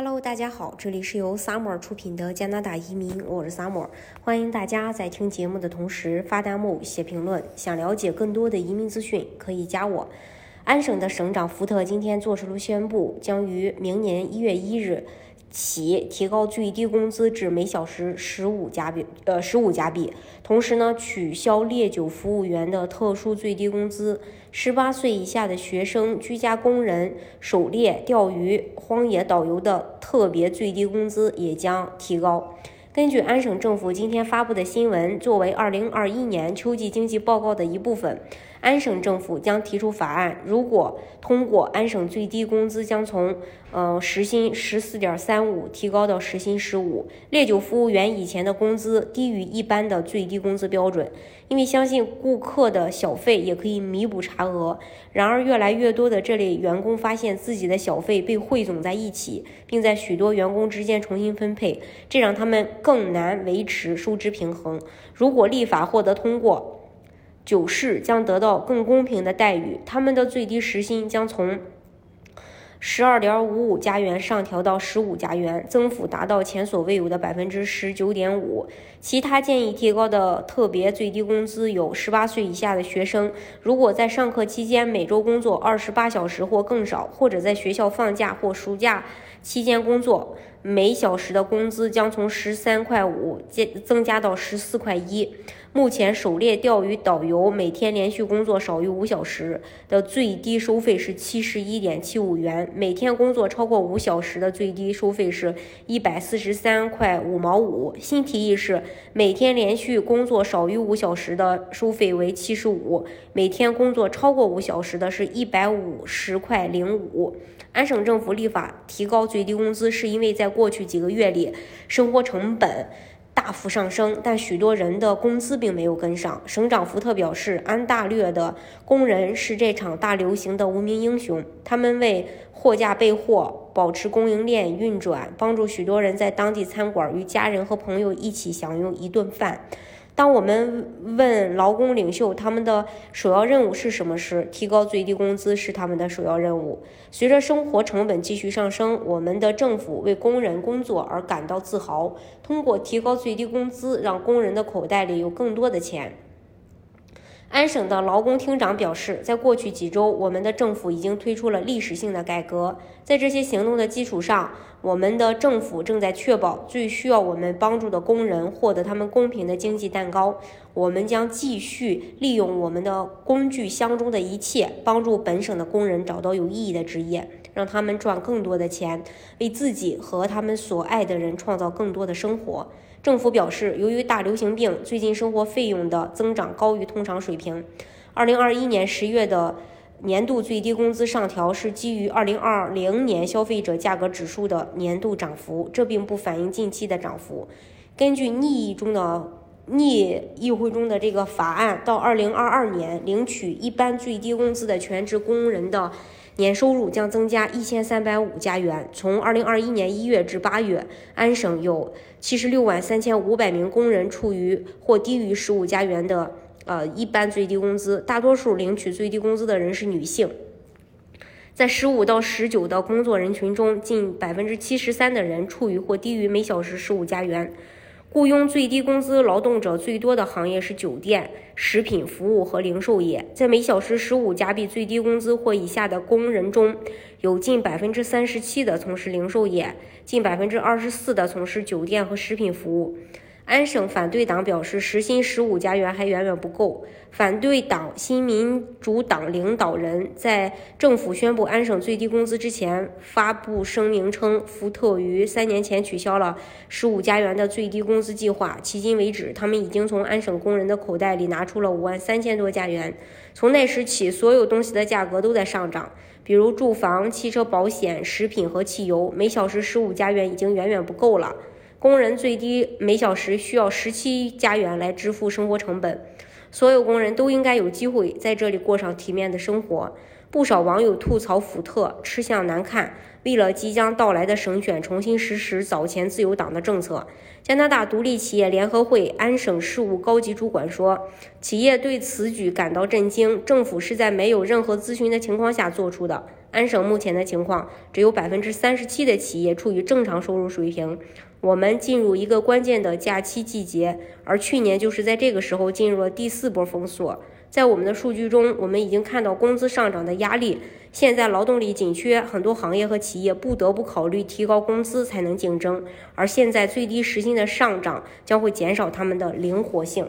Hello，大家好，这里是由 Summer 出品的加拿大移民，我是 Summer，欢迎大家在听节目的同时发弹幕、写评论。想了解更多的移民资讯，可以加我。安省的省长福特今天做出了宣布，将于明年一月一日。起提高最低工资至每小时十五加币，呃，十五加币。同时呢，取消烈酒服务员的特殊最低工资。十八岁以下的学生、居家工人、狩猎、钓鱼、荒野导游的特别最低工资也将提高。根据安省政府今天发布的新闻，作为二零二一年秋季经济报告的一部分。安省政府将提出法案，如果通过，安省最低工资将从呃时薪十四点三五提高到时薪十五。烈酒服务员以前的工资低于一般的最低工资标准，因为相信顾客的小费也可以弥补差额。然而，越来越多的这类员工发现自己的小费被汇总在一起，并在许多员工之间重新分配，这让他们更难维持收支平衡。如果立法获得通过，九市将得到更公平的待遇，他们的最低时薪将从十二点五五加元上调到十五加元，增幅达到前所未有的百分之十九点五。其他建议提高的特别最低工资有：十八岁以下的学生，如果在上课期间每周工作二十八小时或更少，或者在学校放假或暑假期间工作，每小时的工资将从十三块五增增加到十四块一。目前，狩猎、钓鱼、导游每天连续工作少于五小时的最低收费是七十一点七五元；每天工作超过五小时的最低收费是一百四十三块五毛五。新提议是，每天连续工作少于五小时的收费为七十五；每天工作超过五小时的是一百五十块零五。安省政府立法提高最低工资，是因为在过去几个月里，生活成本。大幅上升，但许多人的工资并没有跟上。省长福特表示，安大略的工人是这场大流行的无名英雄，他们为货架备货、保持供应链运转，帮助许多人在当地餐馆与家人和朋友一起享用一顿饭。当我们问劳工领袖他们的首要任务是什么时，提高最低工资是他们的首要任务。随着生活成本继续上升，我们的政府为工人工作而感到自豪。通过提高最低工资，让工人的口袋里有更多的钱。安省的劳工厅长表示，在过去几周，我们的政府已经推出了历史性的改革。在这些行动的基础上，我们的政府正在确保最需要我们帮助的工人获得他们公平的经济蛋糕。我们将继续利用我们的工具箱中的一切，帮助本省的工人找到有意义的职业，让他们赚更多的钱，为自己和他们所爱的人创造更多的生活。政府表示，由于大流行病，最近生活费用的增长高于通常水平。二零二一年十月的年度最低工资上调是基于二零二零年消费者价格指数的年度涨幅，这并不反映近期的涨幅。根据逆议中的逆议会中的这个法案，到二零二二年领取一般最低工资的全职工人的。年收入将增加一千三百五加元。从二零二一年一月至八月，安省有七十六万三千五百名工人处于或低于十五加元的呃一般最低工资，大多数领取最低工资的人是女性。在十五到十九的工作人群中，近百分之七十三的人处于或低于每小时十五加元。雇佣最低工资劳动者最多的行业是酒店、食品服务和零售业。在每小时十五加币最低工资或以下的工人中，有近百分之三十七的从事零售业，近百分之二十四的从事酒店和食品服务。安省反对党表示，时薪十五加元还远远不够。反对党新民主党领导人在政府宣布安省最低工资之前发布声明称，福特于三年前取消了十五加元的最低工资计划。迄今为止，他们已经从安省工人的口袋里拿出了五万三千多加元。从那时起，所有东西的价格都在上涨，比如住房、汽车保险、食品和汽油。每小时十五加元已经远远不够了。工人最低每小时需要十七加元来支付生活成本。所有工人都应该有机会在这里过上体面的生活。不少网友吐槽福特吃相难看，为了即将到来的省选，重新实施早前自由党的政策。加拿大独立企业联合会安省事务高级主管说：“企业对此举感到震惊，政府是在没有任何咨询的情况下做出的。”安省目前的情况，只有百分之三十七的企业处于正常收入水平。我们进入一个关键的假期季节，而去年就是在这个时候进入了第四波封锁。在我们的数据中，我们已经看到工资上涨的压力。现在劳动力紧缺，很多行业和企业不得不考虑提高工资才能竞争。而现在最低时薪的上涨将会减少他们的灵活性。